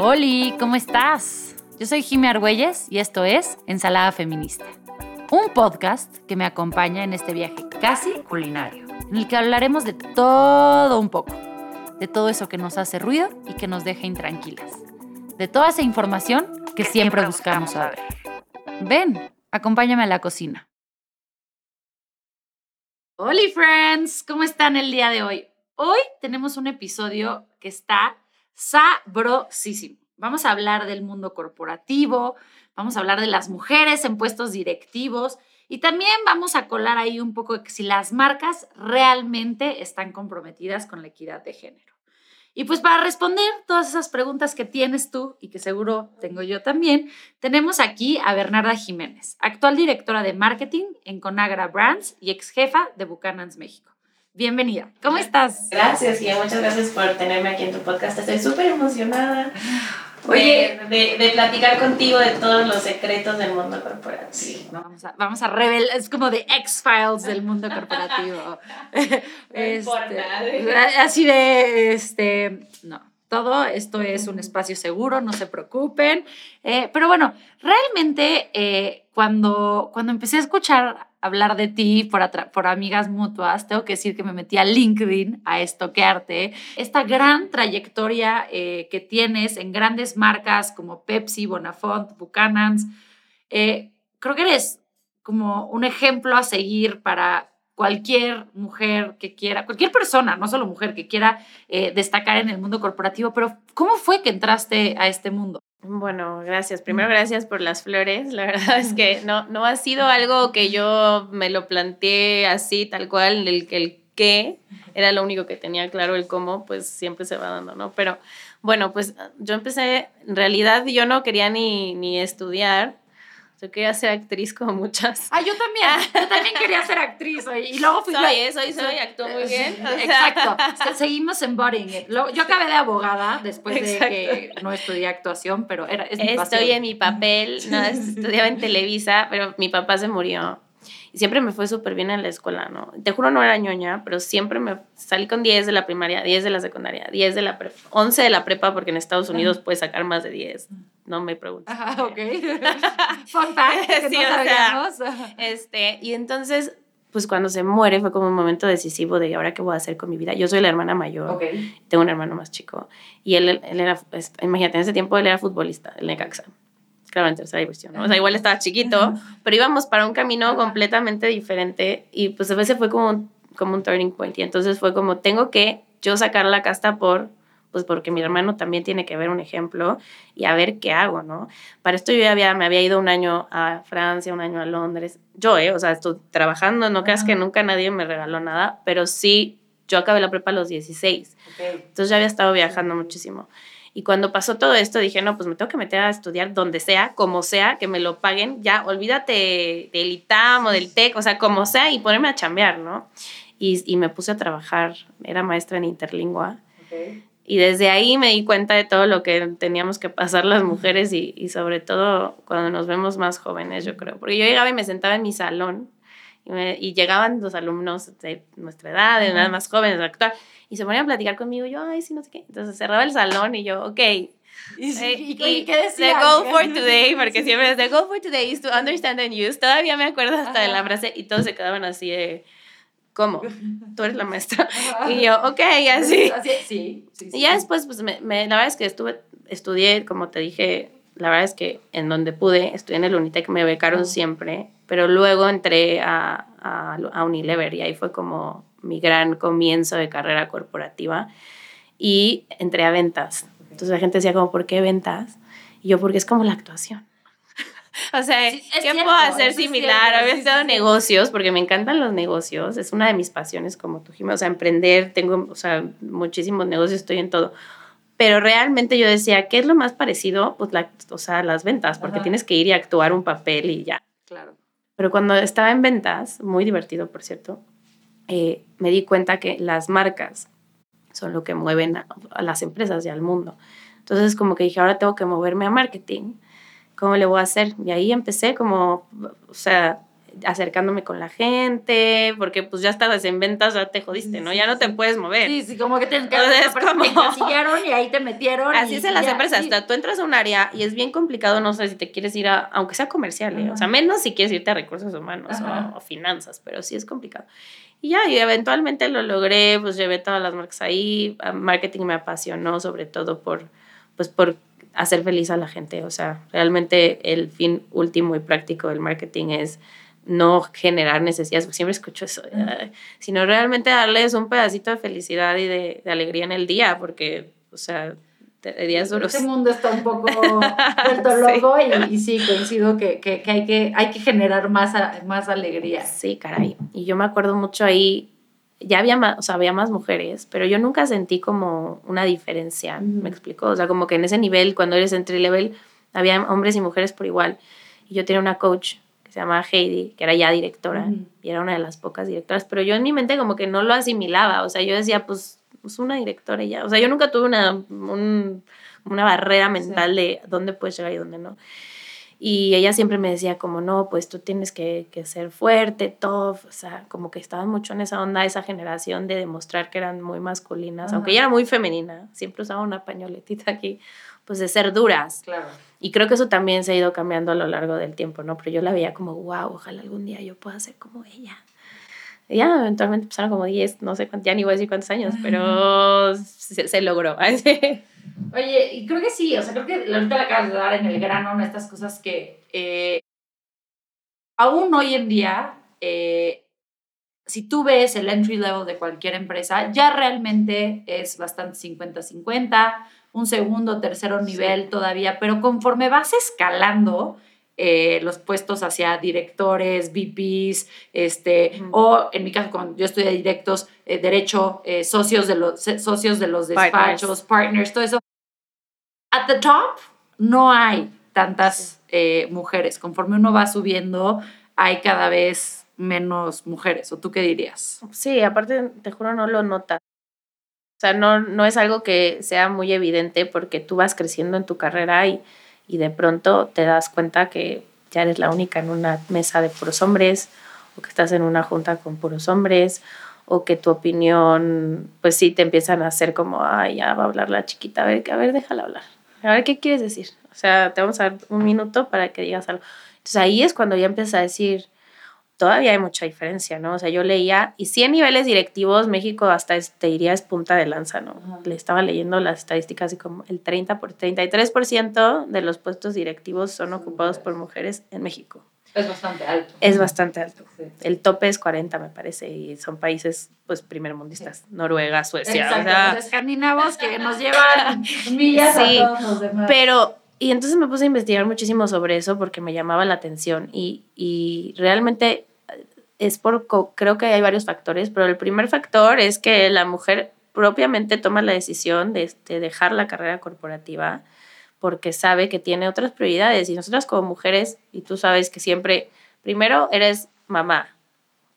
Hola, ¿cómo estás? Yo soy Jimmy Argüelles y esto es Ensalada Feminista, un podcast que me acompaña en este viaje casi culinario, en el que hablaremos de todo un poco, de todo eso que nos hace ruido y que nos deja intranquilas, de toda esa información que, siempre, buscamos saber. Ven, acompáñame a la cocina. Hola friends, ¿cómo están el día de hoy? Hoy tenemos un episodio que está sabrosísimo. Vamos a hablar del mundo corporativo, vamos a hablar de las mujeres en puestos directivos y también vamos a colar ahí un poco si las marcas realmente están comprometidas con la equidad de género. Y pues para responder todas esas preguntas que tienes tú y que seguro tengo yo también, tenemos aquí a Bernarda Jiménez, actual directora de marketing en Conagra Brands y ex jefa de Buchanan's México. Bienvenida. ¿Cómo estás? Gracias, y muchas gracias por tenerme aquí en tu podcast. Estoy súper emocionada. Oye, de, de, platicar contigo de todos los secretos del mundo corporativo. Sí, vamos a, vamos a revelar, es como de X-Files del mundo corporativo. este, así de, este, no, todo esto es un espacio seguro, no se preocupen. Eh, pero bueno, realmente eh, cuando, cuando empecé a escuchar hablar de ti por, por amigas mutuas, tengo que decir que me metí a LinkedIn a estoquearte. Esta gran trayectoria eh, que tienes en grandes marcas como Pepsi, Bonafont, Buchanan's, eh, creo que eres como un ejemplo a seguir para cualquier mujer que quiera, cualquier persona, no solo mujer, que quiera eh, destacar en el mundo corporativo, pero ¿cómo fue que entraste a este mundo? Bueno, gracias. Primero, gracias por las flores. La verdad es que no, no ha sido algo que yo me lo planteé así, tal cual, el, el qué era lo único que tenía claro, el cómo, pues siempre se va dando, ¿no? Pero bueno, pues yo empecé, en realidad yo no quería ni, ni estudiar, yo quería ser actriz como muchas. Ah, yo también. Yo también quería ser actriz. Y luego fui. Soy, ¿eh? soy, soy, actúo muy bien. Exacto. Seguimos en Boring. Yo acabé de abogada después de que no estudié actuación, pero era, es mi Estoy en mi papel. No, estudiaba en Televisa, pero mi papá se murió. Y siempre me fue súper bien en la escuela, ¿no? Te juro, no era ñoña, pero siempre me salí con 10 de la primaria, 10 de la secundaria, 10 de la prepa, 11 de la prepa, porque en Estados Unidos puedes sacar más de 10. No me preguntes. Ah, ok. Fun fact, sí, no sea, este, y entonces, pues cuando se muere fue como un momento decisivo de ahora qué voy a hacer con mi vida. Yo soy la hermana mayor, okay. tengo un hermano más chico, y él, él era, imagínate, en ese tiempo él era futbolista, el Necaxa claro, en tercera división, ¿no? O sea, igual estaba chiquito, pero íbamos para un camino completamente diferente y pues a veces fue como, como un turning point y entonces fue como, tengo que yo sacar la casta por, pues porque mi hermano también tiene que ver un ejemplo y a ver qué hago, ¿no? Para esto yo ya había, me había ido un año a Francia, un año a Londres, yo, ¿eh? O sea, estoy trabajando, no creas que nunca nadie me regaló nada, pero sí, yo acabé la prepa a los 16, entonces ya había estado viajando muchísimo. Y cuando pasó todo esto, dije, no, pues me tengo que meter a estudiar donde sea, como sea, que me lo paguen. Ya, olvídate del ITAM o del TEC, o sea, como sea, y ponerme a chambear, ¿no? Y, y me puse a trabajar, era maestra en interlingua. Y desde ahí me di cuenta de todo lo que teníamos que pasar las mujeres y, y, sobre todo cuando nos vemos más jóvenes, yo creo. Porque yo llegaba y me sentaba en mi salón y, y llegaban los alumnos de nuestra edad, de edad más jóvenes, actual y se ponían a platicar conmigo, y yo, ay, sí, no sé qué. Entonces cerraba el salón y yo, ok. ¿Y, ¿Y, qué decía? The goal for today, porque siempre es the goal for today is to understand and use. Todavía me acuerdo hasta de la frase y todos se quedaban así de, ¿cómo? Tú eres la maestra. Y yo, ok, así. sí, sí, Y ya después, pues, me, me, la verdad es que estuve, estudié, como te dije, la verdad es que en donde pude, estudié en el Unitec, me becaron siempre, pero luego entré a, a, a Unilever y ahí fue como mi gran comienzo de carrera corporativa y entré a ventas. Entonces la gente decía como, ¿por qué ventas? Y yo, porque es como la actuación. o sea, ¿qué puedo hacer similar? Había estado negocios, porque me encantan los negocios, es una de mis pasiones como tú, Jimmy, o sea, emprender, tengo, o sea, muchísimos negocios, estoy en todo. Pero realmente yo decía, ¿qué es lo más parecido? Pues, la, o sea, las ventas, porque tienes que ir y actuar un papel y ya. Claro. Pero cuando estaba en ventas, muy divertido, por cierto, eh, me di cuenta que las marcas son lo que mueven a, las empresas y al mundo. Entonces, como que dije, ahora tengo que moverme a marketing. ¿Cómo le voy a hacer? Y ahí empecé como, o sea, acercándome con la gente, porque pues ya estabas en ventas, ya te jodiste, ¿no? Ya no te puedes mover. Sí, sí, como que te, Entonces, como... te y ahí te metieron. Así es en las empresas, hasta tú entras a un área y es bien complicado, no sé si te quieres ir a, aunque sea comercial, ¿eh? o sea, menos si quieres irte a recursos humanos o, finanzas, pero sí es complicado. Y ya, y eventualmente lo logré, pues llevé todas las marcas ahí, marketing me apasionó sobre todo por, pues por hacer feliz a la gente. O sea, realmente el fin último y práctico del marketing es no generar necesidades, siempre escucho eso, sino realmente darles un pedacito de felicidad y de, alegría en el día, porque, o sea, días duros. Este mundo está un poco vuelto loco Y, sí, coincido que, que, que, hay que hay que generar más, más alegría. Sí, caray. Y yo me acuerdo mucho ahí, ya había más, o sea, había más mujeres, pero yo nunca sentí como una diferencia, ¿me explico? O sea, como que en ese nivel, cuando eres entry level, había hombres y mujeres por igual. Y yo tenía una coach que se llamaba Heidi, que era ya directora, y era una de las pocas directoras, pero yo en mi mente como que no lo asimilaba, o sea, yo decía, pues, pues una directora y ya. O sea, yo nunca tuve una, una barrera mental de dónde puedes llegar y dónde no. Y ella siempre me decía como, no, pues tú tienes que, que, ser fuerte, tough, o sea, como que estaban mucho en esa onda, esa generación de demostrar que eran muy masculinas, aunque ella era muy femenina, siempre usaba una pañoletita aquí, pues de ser duras. Claro. Y creo que eso también se ha ido cambiando a lo largo del tiempo, ¿no? Pero yo la veía como, wow, ojalá algún día yo pueda ser como ella. Ya, eventualmente pasaron como 10, no sé, ya ni voy a decir cuántos años, pero se, se logró. Oye, y creo que sí, o sea, creo que ahorita le acabas de dar en el grano en estas cosas que eh, aún hoy en día, eh, si tú ves el entry level de cualquier empresa, ya realmente es bastante 50-50, un segundo, tercero nivel todavía, pero conforme vas escalando, eh, los puestos hacia directores, VPs, este, o en mi caso, cuando yo estudié directos, eh, derecho, eh, socios, de los, socios de los despachos, partners. todo eso. At the top no hay tantas mujeres. Conforme uno va subiendo, hay cada vez menos mujeres. ¿O tú qué dirías? Sí, aparte, te juro, no lo notas. O sea, no, no es algo que sea muy evidente porque tú vas creciendo en tu carrera y y de pronto te das cuenta que ya eres la única en una mesa de puros hombres o que estás en una junta con puros hombres o que tu opinión, pues sí, te empiezan a hacer como, ay, ya va a hablar la chiquita, a ver, a ver, déjala hablar. A ver, ¿qué quieres decir? O sea, te vamos a dar un minuto para que digas algo. Entonces ahí es cuando ya empiezas a decir, todavía hay mucha diferencia, ¿no? O sea, yo leía, y 100 niveles directivos, México hasta te diría es punta de lanza, ¿no? Le estaba leyendo las estadísticas y como el 30 por 33% de los puestos directivos son ocupados por mujeres en México. Es bastante alto. Es bastante alto. El tope es 40, me parece, y son países, pues, primermundistas. Noruega, Suecia. Exacto, o sea, los escandinavos que nos llevan millas a todos los demás. Pero y entonces me puse a investigar muchísimo sobre eso porque me llamaba la atención y, y realmente es por, creo que hay varios factores, pero el primer factor es que la mujer propiamente toma la decisión de, dejar la carrera corporativa porque sabe que tiene otras prioridades y nosotras como mujeres, y tú sabes que siempre, primero eres mamá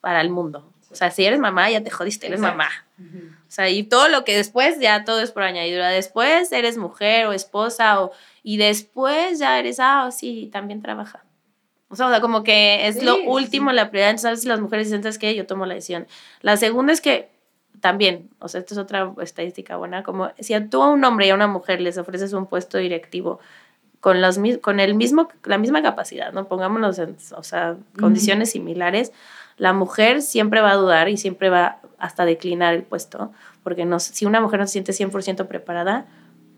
para el mundo. O sea, si eres mamá, ya te jodiste, eres mamá. O sea, y todo lo que después, ya todo es por añadidura. Después eres mujer o esposa, o, y después ya eres, ah, sí, también trabaja. O sea, como que es lo último, la prioridad. Entonces, las mujeres dicen, ¿sabes qué? Yo tomo la decisión. La segunda es que también, o sea, esta es otra estadística buena, como si a tú a un hombre y a una mujer les ofreces un puesto directivo con, los, con el mismo, la misma capacidad, ¿no? Pongámonos en, o sea, condiciones similares, la mujer siempre va a dudar y siempre va hasta declinar el puesto, porque no, si una mujer no se siente 100% preparada,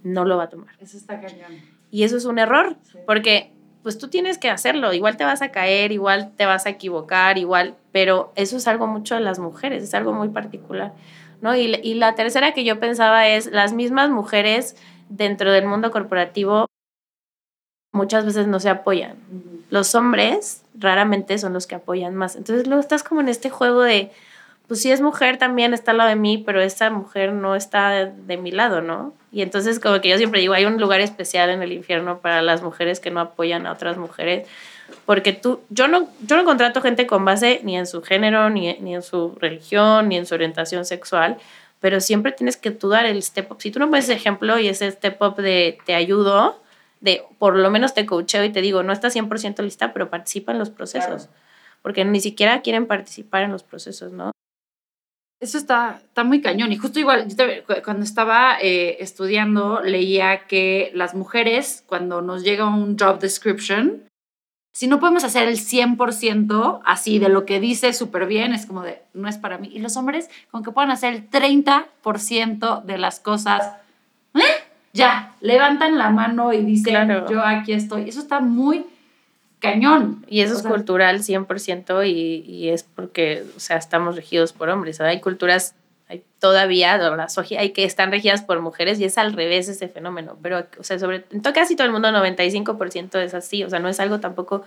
no lo va a tomar. Eso está cañón. Y eso es un error, porque pues tú tienes que hacerlo, igual te vas a caer, igual te vas a equivocar, igual, pero eso es algo mucho de las mujeres, es algo muy particular, ¿no? Y, y la tercera que yo pensaba es, las mismas mujeres dentro del mundo corporativo muchas veces no se apoyan. Los hombres raramente son los que apoyan más. Entonces luego estás como en este juego de, pues si es mujer también está al lado de mí, pero esa mujer no está de, mi lado, ¿no? Y entonces como que yo siempre digo, hay un lugar especial en el infierno para las mujeres que no apoyan a otras mujeres, porque tú, yo no, yo no contrato gente con base ni en su género, ni, ni en su religión, ni en su orientación sexual, pero siempre tienes que tú dar el step up. Si tú no pones ejemplo y ese step up de te ayudo, de por lo menos te coacheo y te digo, no estás 100% lista, pero participa en los procesos porque ni siquiera quieren participar en los procesos, ¿no? Eso está, está muy cañón. Y justo igual, cuando estaba eh, estudiando, leía que las mujeres, cuando nos llega un job description, si no podemos hacer el 100% así de lo que dice súper bien, es como de, no es para mí. Y los hombres, con que puedan hacer el 30% de las cosas, ¿eh? ya, levantan la mano y dicen, yo aquí estoy. Eso está muy cañón. Y eso es cultural 100% y, y es porque, o sea, estamos regidos por hombres. Hay culturas hay todavía, hay que están regidas por mujeres y es al revés ese fenómeno. Pero, o sea, sobre en casi todo el mundo, 95% es así. O sea, no es algo tampoco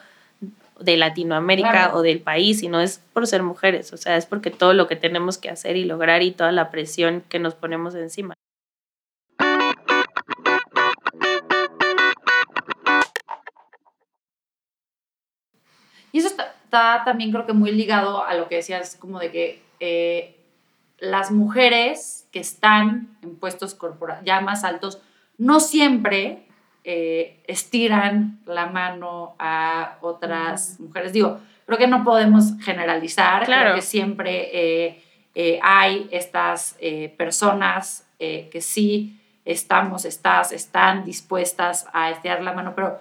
de Latinoamérica o del país, sino es por ser mujeres. O sea, es porque todo lo que tenemos que hacer y lograr y toda la presión que nos ponemos encima. Y eso está, también creo que muy ligado a lo que decías, como de que eh, las mujeres que están en puestos ya más altos no siempre eh, estiran la mano a otras mujeres. Digo, creo que no podemos generalizar, claro. creo que siempre eh, eh, hay estas personas que sí estamos, estás, están dispuestas a estirar la mano, pero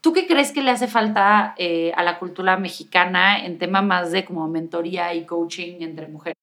¿tú qué crees que le hace falta a la cultura mexicana en tema más de como mentoría y coaching entre mujeres?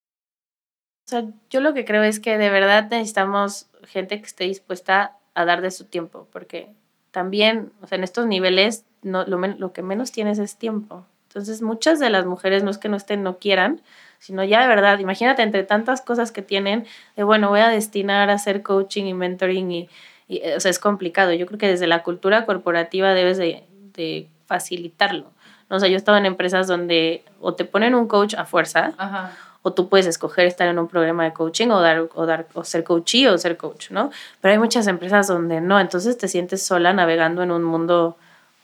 O sea, yo lo que creo es que de verdad necesitamos gente que esté dispuesta a dar de su tiempo, porque también, o sea, en estos niveles lo que menos tienes es tiempo. Entonces, muchas de las mujeres no es que no estén, no quieran, sino ya de verdad, imagínate entre tantas cosas que tienen, de bueno, voy a destinar a hacer coaching y mentoring y, y o sea, es complicado. Yo creo que desde la cultura corporativa debes de, de facilitarlo. ¿no? O sea, yo he estado en empresas donde o te ponen un coach a fuerza, Ajá o tú puedes escoger estar en un programa de coaching o dar o dar o ser coachee o ser coach, ¿no? Pero hay muchas empresas donde no, entonces te sientes sola navegando en un mundo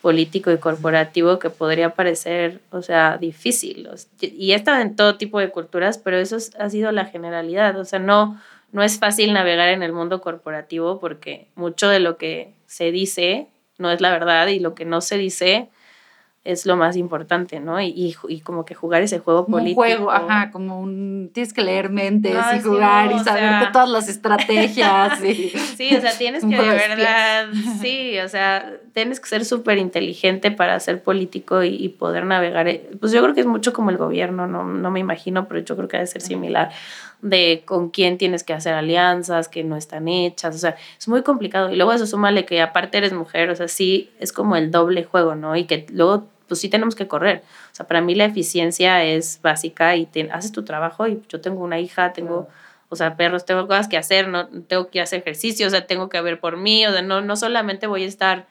político y corporativo que podría parecer, o sea, difícil. Y he estado en todo tipo de culturas, pero eso ha sido la generalidad, o sea, no no es fácil navegar en el mundo corporativo porque mucho de lo que se dice no es la verdad y lo que no se dice es lo más importante, ¿no? Y, y, como que jugar ese juego político. Un juego, ajá, como un... Tienes que leer mentes y jugar y saber todas las estrategias. Sí, o sea, tienes que de verdad, sí, o sea, tienes que ser súper inteligente para ser político y, poder navegar. Eh, pues yo creo que es mucho como el gobierno, no, no me imagino, pero yo creo que debe ser similar de con quién tienes que hacer alianzas que no están hechas, o sea, es muy complicado. Y luego eso súmale que aparte eres mujer, o sea, sí es como el doble juego, ¿no? Y que luego pues sí tenemos que correr. O sea, para mí la eficiencia es básica y te, haces tu trabajo y yo tengo una hija, tengo, o sea, perros, tengo cosas que hacer, no tengo que hacer ejercicio, o sea, tengo que ver por mí, o sea, no, no solamente voy a estar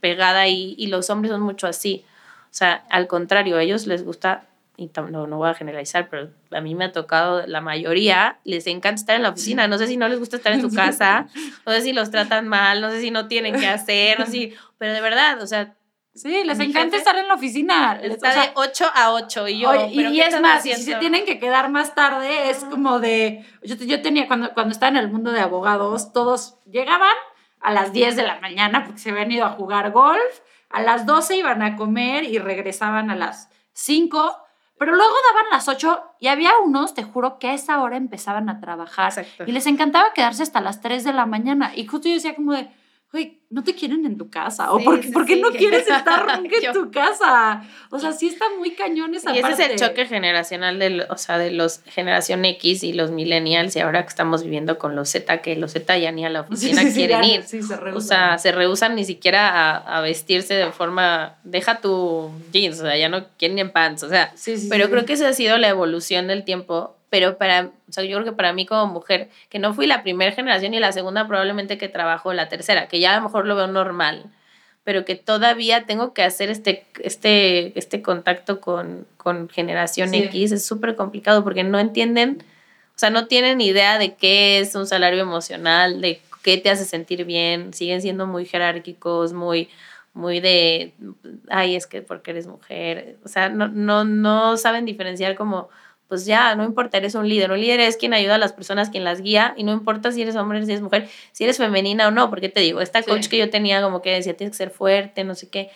pegada y, y los hombres son mucho así. O sea, al contrario, a ellos les gusta, y no, no voy a generalizar, pero a mí me ha tocado, la mayoría les encanta estar en la oficina. No sé si no les gusta estar en su casa, no sé si los tratan mal, no sé si no tienen que hacer, no sé si, pero de verdad, o sea, Sí, les encanta estar en la oficina. Está de 8 a 8 y yo. y, es más, si se tienen que quedar más tarde, es como de. Yo, yo tenía, cuando, cuando estaba en el mundo de abogados, todos llegaban a las 10 de la mañana porque se habían ido a jugar golf, a las 12 iban a comer y regresaban a las 5. Pero luego daban las 8 y había unos, te juro, que a esa hora empezaban a trabajar. Y les encantaba quedarse hasta las 3 de la mañana. Y justo yo decía como de, güey, no te quieren en tu casa. o por, qué no quieres estar en tu casa? O sea, sí está muy cañón esa y parte. ese es el choque generacional de, o sea, de los generación X y los millennials y ahora que estamos viviendo con los Z, que los Z ya ni a la oficina quieren ir. se o sea, se rehusan ni siquiera a, a, vestirse de forma, deja tu jeans, o sea, ya no quieren en pants, o sea, pero creo que esa ha sido la evolución del tiempo pero para, o sea, yo creo que para mí como mujer, que no fui la primera generación y la segunda probablemente que trabajo la tercera, que ya a lo mejor lo veo normal, pero que todavía tengo que hacer este, este, este contacto con, con generación X, es súper complicado porque no entienden, o sea, no tienen idea de qué es un salario emocional, de qué te hace sentir bien, siguen siendo muy jerárquicos, muy muy de, ay, es que porque eres mujer, o sea, no, no, no saben diferenciar como pues ya, no importa, eres un líder. Un líder es quien ayuda a las personas, quien las guía, y no importa si eres hombre, si eres mujer, si eres femenina o no, porque te digo, esta coach que yo tenía como que decía, tienes que ser fuerte, no sé qué.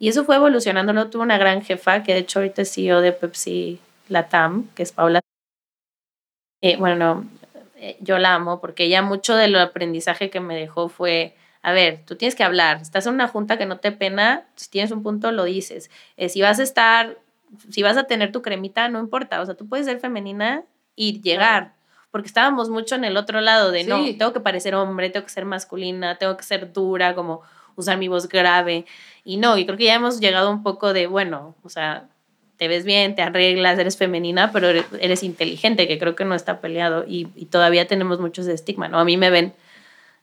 Y eso fue evolucionando. Luego tuve una gran jefa, que de hecho ahorita es CEO de Pepsi Latam, que es Paula. Eh, bueno, eh, yo la amo porque ella mucho del aprendizaje que me dejó fue, a ver, tú tienes que hablar, estás en una junta que no te pena, si tienes un punto lo dices. Eh, si vas a estar, si vas a tener tu cremita, no importa, o sea, tú puedes ser femenina y llegar. Porque estábamos mucho en el otro lado de no, tengo que parecer hombre, tengo que ser masculina, tengo que ser dura, como usar mi voz grave. Y no, y creo que ya hemos llegado un poco de, bueno, o sea, te ves bien, te arreglas, eres femenina, pero eres, inteligente, que creo que no está peleado y, todavía tenemos muchos estigma, ¿no? A mí me ven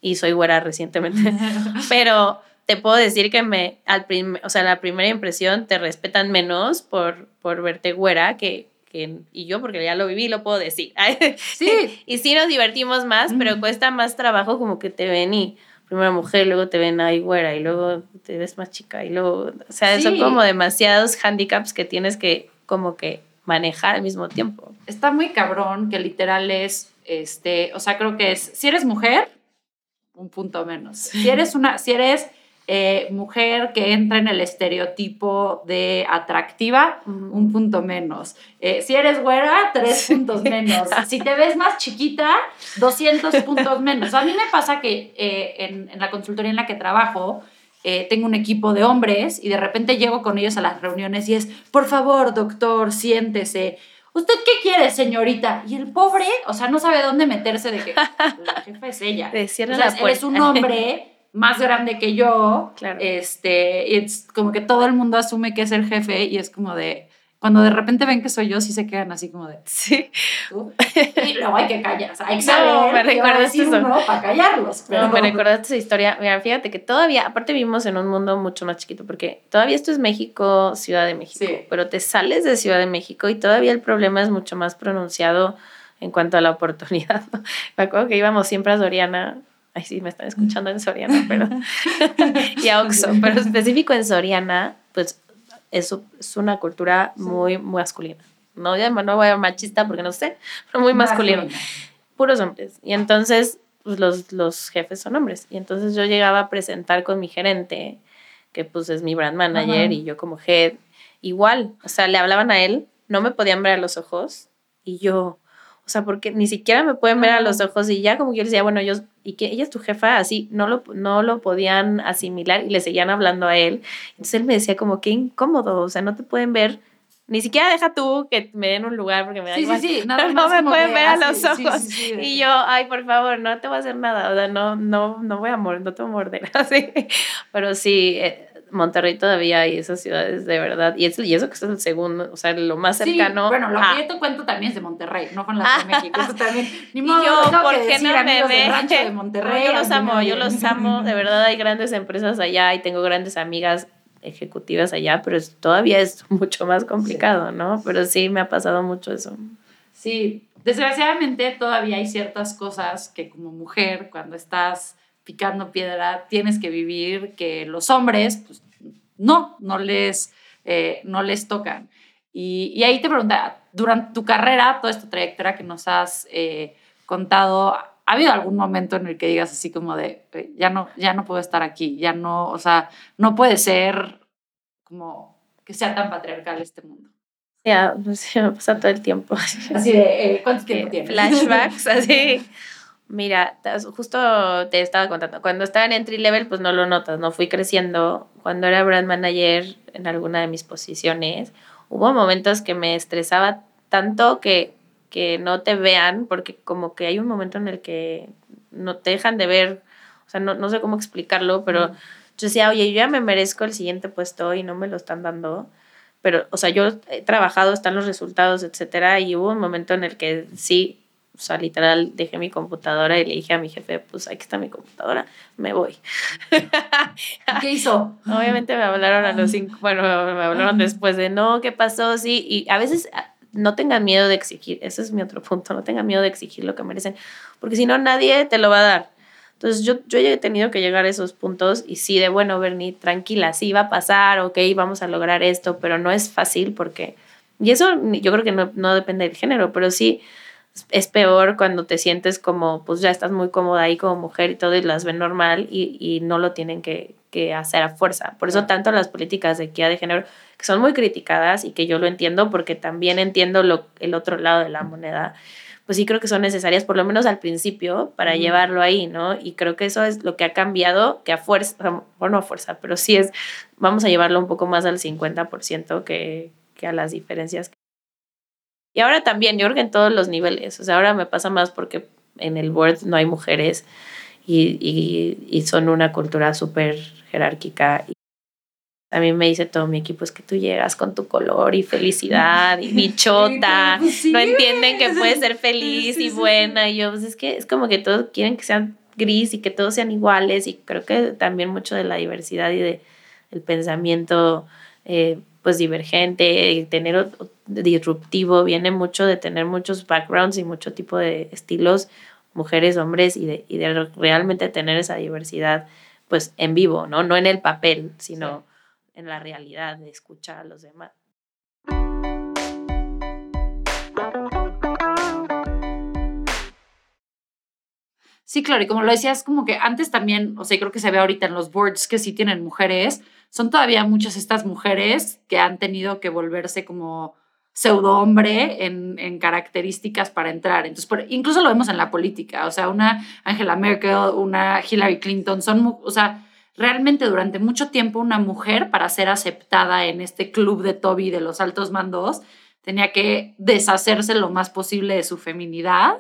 y soy güera recientemente, pero te puedo decir que me, al o sea, la primera impresión te respetan menos por, por verte güera que, que, y yo porque ya lo viví, lo puedo decir. Sí. y sí nos divertimos más, pero cuesta más trabajo como que te ven y primero mujer, luego te ven ahí güera y luego te ves más chica y luego, o sea, son como demasiados handicaps que tienes que como que manejar al mismo tiempo. Está muy cabrón que literal es, este, o sea, creo que es, si eres mujer, un punto menos. Si eres una, si eres eh, mujer que entra en el estereotipo de atractiva, un punto menos. Eh, si eres güera, tres puntos menos. Si te ves más chiquita, 200 puntos menos. A mí me pasa que eh, en, en, la consultoría en la que trabajo, tengo un equipo de hombres y de repente llego con ellos a las reuniones y es, por favor, doctor, siéntese. ¿Usted qué quiere, señorita? Y el pobre, o sea, no sabe dónde meterse de que la jefa es ella. O sea, es un hombre más grande que yo, claro. este, es como que todo el mundo asume que es el jefe y es como de, cuando de repente ven que soy yo, sí se quedan así como de, sí. Y luego hay que callar, o sea, hay que saber no, me recuerdas eso. para callarlos. Pero... No, me recordaste esa historia. Mira, fíjate que todavía, aparte vivimos en un mundo mucho más chiquito, porque todavía esto es México, Ciudad de México, pero te sales de Ciudad de México y todavía el problema es mucho más pronunciado en cuanto a la oportunidad. Me acuerdo que íbamos siempre a Soriana Ay, sí, me están escuchando en Soriana, pero. y a Oxxo, pero específico en Soriana, pues es, es una cultura muy, muy masculina. No, no voy a machista porque no sé, pero muy masculino. Puros hombres. Y entonces, pues los, los jefes son hombres. Y entonces yo llegaba a presentar con mi gerente, que pues es mi brand manager, y yo como head, igual. O sea, le hablaban a él, no me podían ver a los ojos, y yo o sea, porque ni siquiera me pueden ver a los ojos y ya como yo les decía, bueno, yo, y que ella es tu jefa, así no lo, no lo podían asimilar y le seguían hablando a él. Entonces él me decía como, qué incómodo, o sea, no te pueden ver. Ni siquiera deja tú que me den un lugar porque me da sí, igual. Sí, sí, no, no me pueden ver a los ojos. y yo, ay, por favor, no te voy a hacer nada, o sea, no, no, no voy a morder, no te voy a morder, así. Pero sí, eh, Monterrey todavía hay esas ciudades de verdad. Y, y eso que es el segundo, o sea, lo más cercano. bueno, lo que yo te cuento también es de Monterrey, no con la de México. Eso también. Ni modo, y yo, ¿por qué no me ve? de Monterrey. yo los amo, yo los amo. De verdad, hay grandes empresas allá y tengo grandes amigas ejecutivas allá, pero todavía es mucho más complicado, ¿no? Pero sí me ha pasado mucho eso. Sí, desgraciadamente todavía hay ciertas cosas que como mujer, cuando estás picando piedra, tienes que vivir que los hombres, pues no, no les, eh, no les tocan. Y, y, ahí te pregunta, durante tu carrera, toda esta trayectoria que nos has eh, contado, ¿ha habido algún momento en el que digas así como de, ya no, ya no puedo estar aquí, ya no, o sea, no puede ser como que sea tan patriarcal este mundo? Ya, pues, me pasa todo el tiempo. Así de, eh, ¿cuánto tiempo tienes? Flashbacks, así. Mira, justo te estaba contando, cuando estaba en entry level, pues no lo notas, no fui creciendo. Cuando era brand manager en alguna de mis posiciones, hubo momentos que me estresaba tanto que, que no te vean, porque como que hay un momento en el que no te dejan de ver, o sea, no, no sé cómo explicarlo, pero yo decía, oye, yo ya me merezco el siguiente puesto y no me lo están dando. Pero, o sea, yo he trabajado, están los resultados, etcétera, y hubo un momento en el que sí o sea, literal, dejé mi computadora y le dije a mi jefe, pues aquí está mi computadora, me voy. ¿Qué hizo? Obviamente me hablaron a los cinco, bueno, me hablaron después de, no, ¿qué pasó? Sí, y a veces ah, no tengan miedo de exigir, ese es mi otro punto, no tengan miedo de exigir lo que merecen, porque si no, nadie te lo va a dar. Entonces yo, yo he tenido que llegar a esos puntos y sí, de bueno, Bernie, tranquila, sí va a pasar, ok, vamos a lograr esto, pero no es fácil porque, y eso yo creo que no, no depende del género, pero sí es peor cuando te sientes como, pues ya estás muy cómoda ahí como mujer y todo y las ven normal y, y no lo tienen que, que, hacer a fuerza. Por eso tanto las políticas de equidad de género, que son muy criticadas y que yo lo entiendo porque también entiendo lo, el otro lado de la moneda, pues sí creo que son necesarias, por lo menos al principio, para llevarlo ahí, ¿no? Y creo que eso es lo que ha cambiado, que a fuerza, bueno, a fuerza, pero sí es, vamos a llevarlo un poco más al 50% que, que a las diferencias y ahora también, yo creo que en todos los niveles. O sea, ahora me pasa más porque en el board no hay mujeres y, y, y son una cultura súper jerárquica. A mí me dice todo mi equipo, es que tú llegas con tu color y felicidad y bichota, pues no entienden que puedes ser feliz y buena. Y yo, pues es que es como que todos quieren que sean gris y que todos sean iguales y creo que también mucho de la diversidad y de el pensamiento eh, pues divergente, tener disruptivo, viene mucho de tener muchos backgrounds y mucho tipo de estilos, mujeres, hombres, y de, y de realmente tener esa diversidad pues en vivo, ¿no? No en el papel, sino en la realidad de escuchar a los demás. Sí, claro, y como lo decías, como que antes también, o sea, creo que se ve ahorita en los boards que sí tienen mujeres, son todavía muchas estas mujeres que han tenido que volverse como pseudo hombre en, en características para entrar. Entonces, por, incluso lo vemos en la política, o sea, una Angela Merkel, una Hillary Clinton, son, o sea, realmente durante mucho tiempo una mujer para ser aceptada en este club de Toby de los altos mandos tenía que deshacerse lo más posible de su feminidad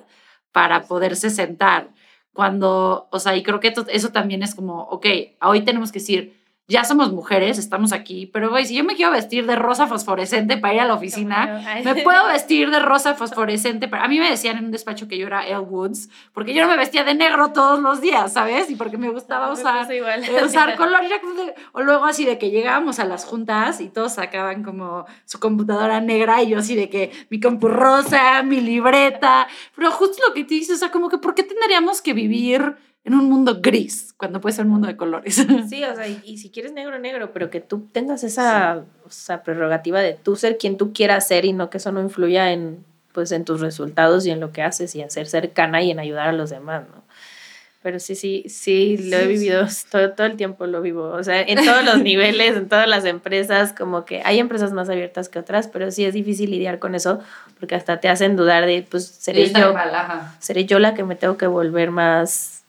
para poderse sentar. Cuando, o sea, y creo que eso también es como, ok, hoy tenemos que decir, ya somos mujeres, estamos aquí, pero güey, si yo me quiero vestir de rosa fosforescente para ir a la oficina, me puedo vestir de rosa fosforescente. Para... A mí me decían en un despacho que yo era Elle Woods, porque yo no me vestía de negro todos los días, ¿sabes? Y porque me gustaba usar, eh, usar color. O luego así de que llegábamos a las juntas y todos sacaban como su computadora negra y yo así de que mi compu rosa, mi libreta. Pero justo lo que te dices, o sea, como que ¿por qué tendríamos que vivir en un mundo gris, cuando puede ser un mundo de colores. Sí, o sea, y, si quieres negro, negro, pero que tú tengas esa, prerrogativa de tú ser quien tú quieras ser y no que eso no influya en, pues, en tus resultados y en lo que haces y en ser cercana y en ayudar a los demás, ¿no? Pero sí, sí, sí, lo he vivido, todo, todo el tiempo lo vivo, o sea, en todos los niveles, en todas las empresas, como que hay empresas más abiertas que otras, pero sí es difícil lidiar con eso, porque hasta te hacen dudar de, pues, seré yo, seré yo la que me tengo que volver más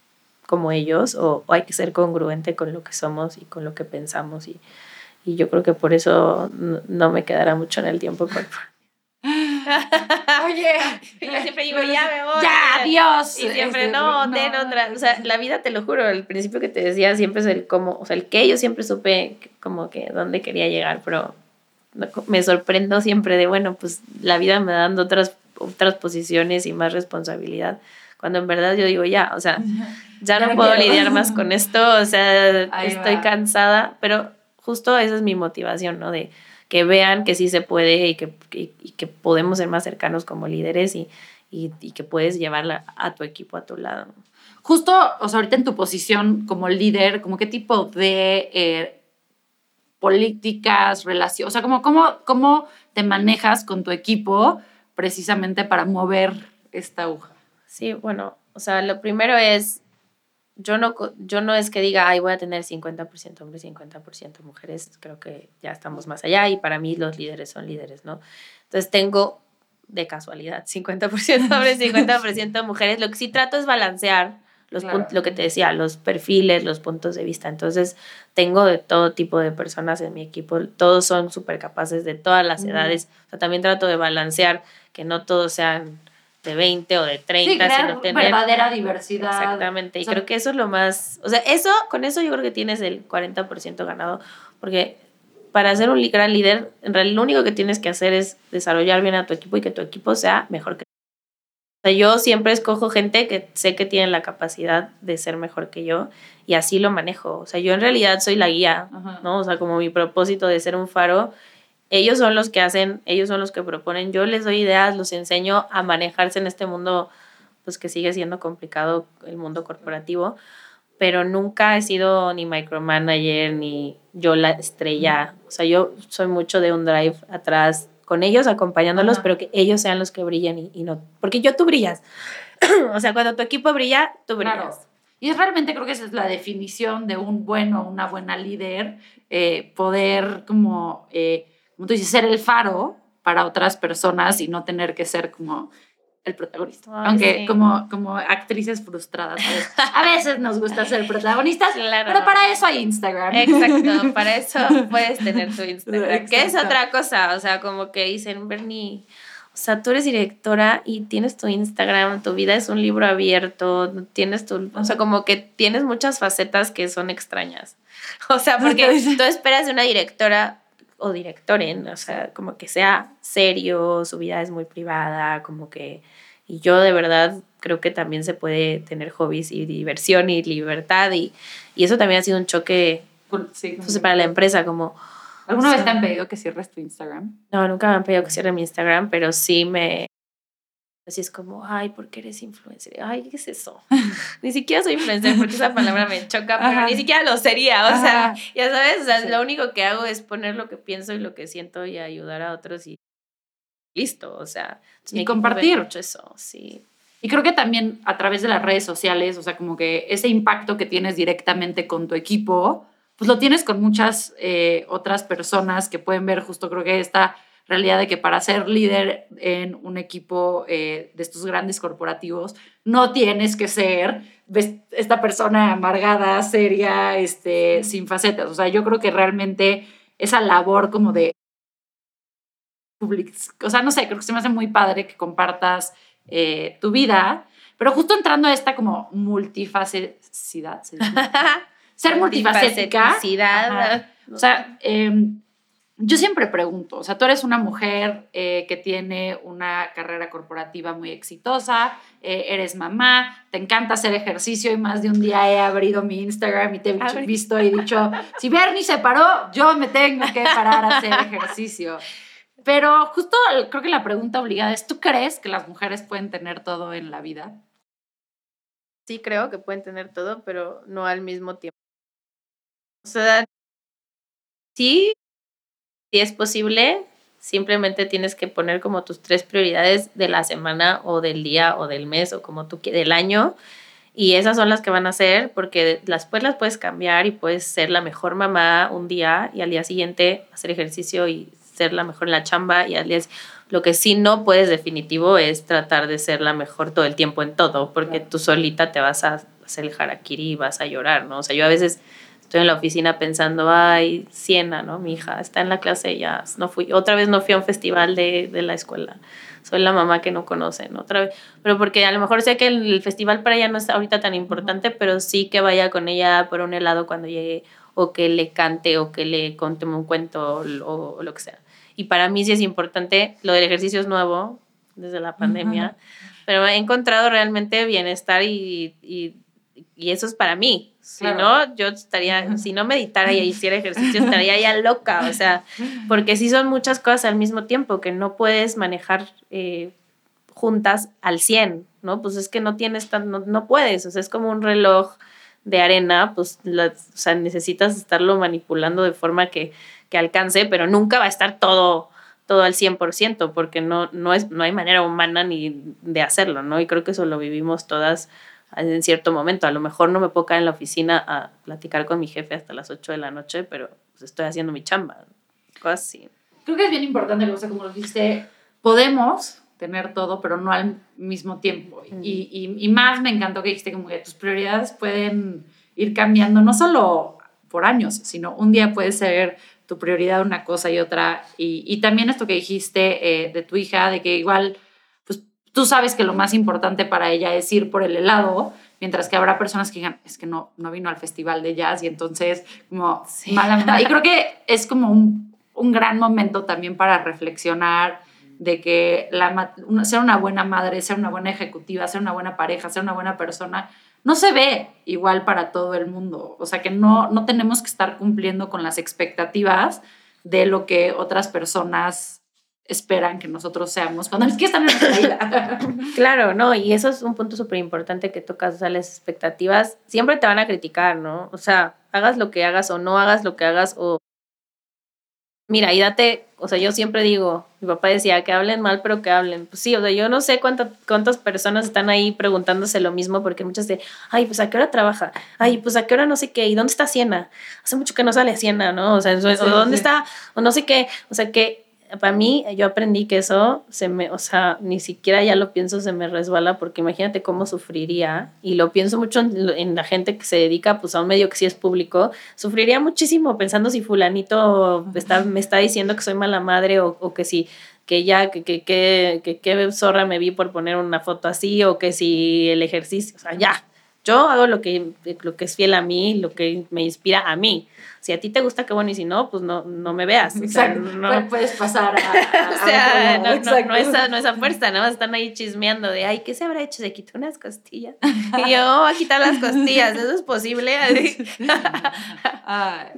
como ellos o, hay que ser congruente con lo que somos y con lo que pensamos y, y yo creo que por eso no, me quedará mucho en el tiempo Oye, yo siempre digo, ya me voy. Ya, adiós. Y siempre, este, no, ten otra. O sea, la vida, te lo juro, el principio que te decía siempre es el cómo, o sea, el que yo siempre supe como que dónde quería llegar, pero me sorprendo siempre de, bueno, pues la vida me dando otras, otras posiciones y más responsabilidad cuando en verdad yo digo, ya, o sea, ya no puedo lidiar más con esto, o sea, estoy cansada, pero justo esa es mi motivación, ¿no? De que vean que sí se puede y que, y, que podemos ser más cercanos como líderes y, y, y, que puedes llevarla a tu equipo a tu lado. Justo, o sea, ahorita en tu posición como líder, como qué tipo de eh, políticas, relaciones, o sea, como cómo, cómo te manejas con tu equipo precisamente para mover esta aguja. Sí, bueno, o sea, lo primero es, yo no, yo no es que diga, ay, voy a tener 50% hombres, 50% mujeres, creo que ya estamos más allá y para mí los líderes son líderes, ¿no? Entonces tengo de casualidad 50% hombres, 50% mujeres, lo que sí trato es balancear los lo que te decía, los perfiles, los puntos de vista. Entonces, tengo de todo tipo de personas en mi equipo, todos son súper capaces de todas las edades. O sea, también trato de balancear que no todos sean de 20 o de 30, sí, sino tener verdadera diversidad. Exactamente, y creo que eso es lo más, o sea, eso, con eso yo creo que tienes el 40% ganado, porque para ser un gran líder, en realidad lo único que tienes que hacer es desarrollar bien a tu equipo y que tu equipo sea mejor que. O sea, yo siempre escojo gente que sé que tiene la capacidad de ser mejor que yo y así lo manejo. O sea, yo en realidad soy la guía, ¿no? O sea, como mi propósito de ser un faro ellos son los que hacen, ellos son los que proponen, yo les doy ideas, los enseño a manejarse en este mundo, pues que sigue siendo complicado el mundo corporativo, pero nunca he sido ni micromanager ni yo la estrella, o sea, yo soy mucho de un drive atrás con ellos, acompañándolos, pero que ellos sean los que brillen y, no. Porque yo tú brillas. o sea, cuando tu equipo brilla, tú brillas. Y es realmente creo que esa es la definición de un bueno, una buena líder, eh, poder como, eh, como tú dices, ser el faro para otras personas y no tener que ser como el protagonista. Aunque como, como actrices frustradas, a veces nos gusta ser protagonistas, pero para eso hay Instagram. Exacto, para eso puedes tener tu Instagram, que es otra cosa, o sea, como que dicen, Bernie, o sea, tú eres directora y tienes tu Instagram, tu vida es un libro abierto, tienes tu, o sea, como que tienes muchas facetas que son extrañas. O sea, porque tú esperas de una directora o directoren, o sea, como que sea serio, su vida es muy privada, como que... Y yo de verdad creo que también se puede tener hobbies y diversión y libertad y, y eso también ha sido un choque sí, pues, para la empresa, como... ¿Alguna vez te han pedido que cierres tu Instagram? No, nunca me han pedido que cierre mi Instagram, pero sí me, Así es como, ay, ¿por qué eres influencer? Ay, ¿qué es eso? ni siquiera soy influencer porque esa palabra me choca, pero ni siquiera lo sería. O sea, ya sabes, o sea, lo único que hago es poner lo que pienso y lo que siento y ayudar a otros y listo. O sea, y compartir. Mucho eso, sí. Y creo que también a través de las redes sociales, o sea, como que ese impacto que tienes directamente con tu equipo, pues lo tienes con muchas eh, otras personas que pueden ver justo, creo que esta realidad de que para ser líder en un equipo eh, de estos grandes corporativos, no tienes que ser esta persona amargada, seria, este, sin facetas. O sea, yo creo que realmente esa labor como de... O sea, no sé, creo que se me hace muy padre que compartas eh, tu vida, pero justo entrando a esta como multifacesidad, ser multifacética. O sea, eh, yo siempre pregunto, o sea, tú eres una mujer eh, que tiene una carrera corporativa muy exitosa, eh, eres mamá, te encanta hacer ejercicio y más de un día he abrido mi Instagram y te he visto y dicho, si Bernie se paró, yo me tengo que parar a hacer ejercicio. Pero justo creo que la pregunta obligada es, ¿tú crees que las mujeres pueden tener todo en la vida? Sí, creo que pueden tener todo, pero no al mismo tiempo. O sea, sí, si es posible, simplemente tienes que poner como tus tres prioridades de la semana o del día o del mes o como tú quieras, del año. Y esas son las que van a ser porque las, pues, las puedes cambiar y puedes ser la mejor mamá un día y al día siguiente hacer ejercicio y ser la mejor en la chamba y al día lo que sí no puedes definitivo es tratar de ser la mejor todo el tiempo en todo porque tú solita te vas a hacer el harakiri y vas a llorar, ¿no? O sea, yo a veces estoy en la oficina pensando, ay, Siena, ¿no? Mi hija está en la clase, ya no fui, otra vez no fui a un festival de, de la escuela. Soy la mamá que no conocen, otra vez. Pero porque a lo mejor sé que el, festival para ella no es ahorita tan importante, pero sí que vaya con ella por un helado cuando llegue, o que le cante, o que le conte un cuento, o, lo que sea. Y para mí sí es importante, lo del ejercicio es nuevo, desde la pandemia, pero he encontrado realmente bienestar y, y, y eso es para mí, si no, yo estaría, si no meditara y hiciera ejercicio, estaría ya loca, o sea, porque sí son muchas cosas al mismo tiempo que no puedes manejar eh, juntas al 100, ¿no? Pues es que no tienes tan, no, puedes, o sea, es como un reloj de arena, pues, o sea, necesitas estarlo manipulando de forma que, que alcance, pero nunca va a estar todo todo al 100%, porque no, no, es, no hay manera humana ni de hacerlo, ¿no? Y creo que eso lo vivimos todas en cierto momento. A lo mejor no me puedo quedar en la oficina a platicar con mi jefe hasta las 8 de la noche, pero pues, estoy haciendo mi chamba. Cosas así. Creo que es bien importante, o sea, como lo dijiste, podemos tener todo, pero no al mismo tiempo. Y, y, y, más me encantó que dijiste como que tus prioridades pueden ir cambiando, no solo por años, sino un día puede ser tu prioridad una cosa y otra. Y, y también esto que dijiste eh, de tu hija, de que igual tú sabes que lo más importante para ella es ir por el helado, mientras que habrá personas que digan, es que no, no vino al festival de jazz y entonces como mala Y creo que es como un, un, gran momento también para reflexionar de que la, ser una buena madre, ser una buena ejecutiva, ser una buena pareja, ser una buena persona, no se ve igual para todo el mundo. O sea que no, no tenemos que estar cumpliendo con las expectativas de lo que otras personas esperan que nosotros seamos cuando es que están en nuestra vida. claro, no, y eso es un punto súper importante que tocas, o sea, las expectativas siempre te van a criticar, ¿no? O sea, hagas lo que hagas o no hagas lo que hagas o Mira, y date, o sea, yo siempre digo, mi papá decía que hablen mal, pero que hablen. Pues sí, o sea, yo no sé cuántas cuántas personas están ahí preguntándose lo mismo, porque muchas de, ay, pues a qué hora trabaja, ay, pues a qué hora no sé qué, y dónde está Siena. Hace mucho que no sale Siena, ¿no? O sea, o dónde está, o no sé qué, o sea, que para mí, yo aprendí que eso se me, o sea, ni siquiera ya lo pienso, se me resbala, porque imagínate cómo sufriría, y lo pienso mucho en, la gente que se dedica pues a un medio que sí es público, sufriría muchísimo pensando si fulanito está, me está diciendo que soy mala madre o, o que si que ya, que, que, que, que, zorra me vi por poner una foto así, o que si el ejercicio, o sea, ya, yo hago lo que, lo que es fiel a mí, lo que me inspira a mí si a ti te gusta, qué bueno, y si no, pues no, no me veas. Exacto. no puedes pasar a. o sea, no, no, no, es a, no es a fuerza, nada más están ahí chismeando de, ay, ¿qué se habrá hecho? Se quitó unas costillas. Y yo, oh, a quitar las costillas, ¿eso es posible?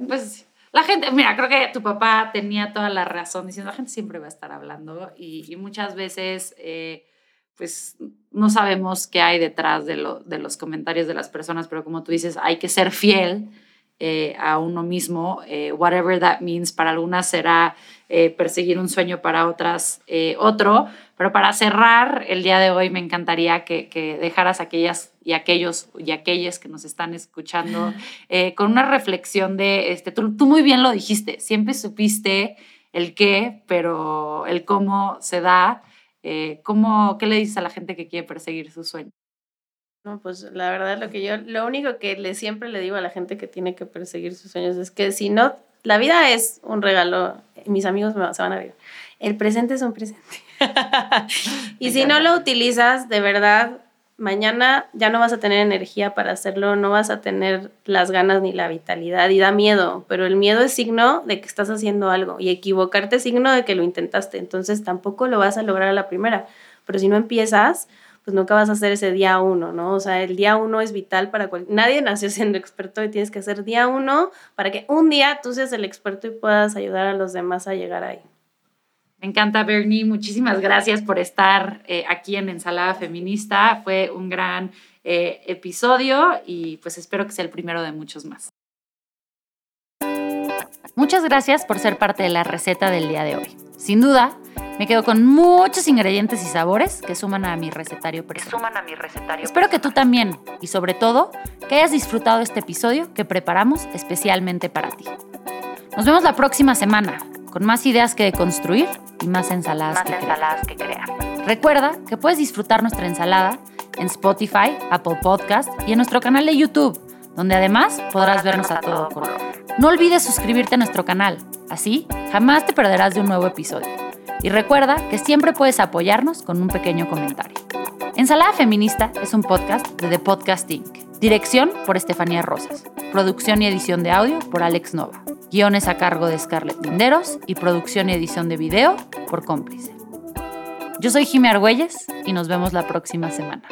pues la gente, mira, creo que tu papá tenía toda la razón diciendo, la gente siempre va a estar hablando y, y muchas veces. Eh, pues no sabemos qué hay detrás de, lo, de los comentarios de las personas, pero como tú dices, hay que ser fiel eh, a uno mismo, eh, whatever that means. Para algunas será eh, perseguir un sueño, para otras otro. Pero para cerrar el día de hoy me encantaría que, que dejaras aquellas y aquellos y aquellas que nos están escuchando con una reflexión de, este, tú, tú muy bien lo dijiste, siempre supiste el qué, pero el cómo se da. ¿Cómo, ¿Qué le dices a la gente que quiere perseguir su sueño? No, pues la verdad lo que yo, lo único que le siempre le digo a la gente que tiene que perseguir sus sueños es que si no, la vida es un regalo, mis amigos me, se van a ver, el presente es un presente. y si no lo utilizas, de verdad, mañana ya no vas a tener energía para hacerlo, no vas a tener las ganas ni la vitalidad y da miedo, pero el miedo es signo de que estás haciendo algo y equivocarte es signo de que lo intentaste, entonces tampoco lo vas a lograr a la primera, pero si no empiezas, pues nunca vas a hacer ese día uno, ¿no? O sea, el día uno es vital para cualquier... Nadie nació siendo experto y tienes que hacer día uno para que un día tú seas el experto y puedas ayudar a los demás a llegar ahí. Me encanta, Bernie. Muchísimas gracias por estar eh, aquí en Ensalada Feminista. Fue un gran eh, episodio y pues espero que sea el primero de muchos más. Muchas gracias por ser parte de la receta del día de hoy. Sin duda, me quedo con muchos ingredientes y sabores que suman a mi recetario personal. suman a mi recetario Espero que tú también y sobre todo que hayas disfrutado este episodio que preparamos especialmente para ti. Nos vemos la próxima semana con más ideas que deconstruir y más ensaladas, que, ensaladas que crear. Recuerda que puedes disfrutar nuestra ensalada en Spotify, Apple Podcast y en nuestro canal de YouTube, donde además podrás vernos a todo color. No olvides suscribirte a nuestro canal, así jamás te perderás de un nuevo episodio. Y recuerda que siempre puedes apoyarnos con un pequeño comentario. Ensalada Feminista es un podcast de The Podcast Inc. Dirección por Estefanía Rosas. Producción y edición de audio por Alex Nova. Guiones a cargo de Scarlett Linderos y producción y edición de video por Cómplice. Yo soy Jimmy Argüelles y nos vemos la próxima semana.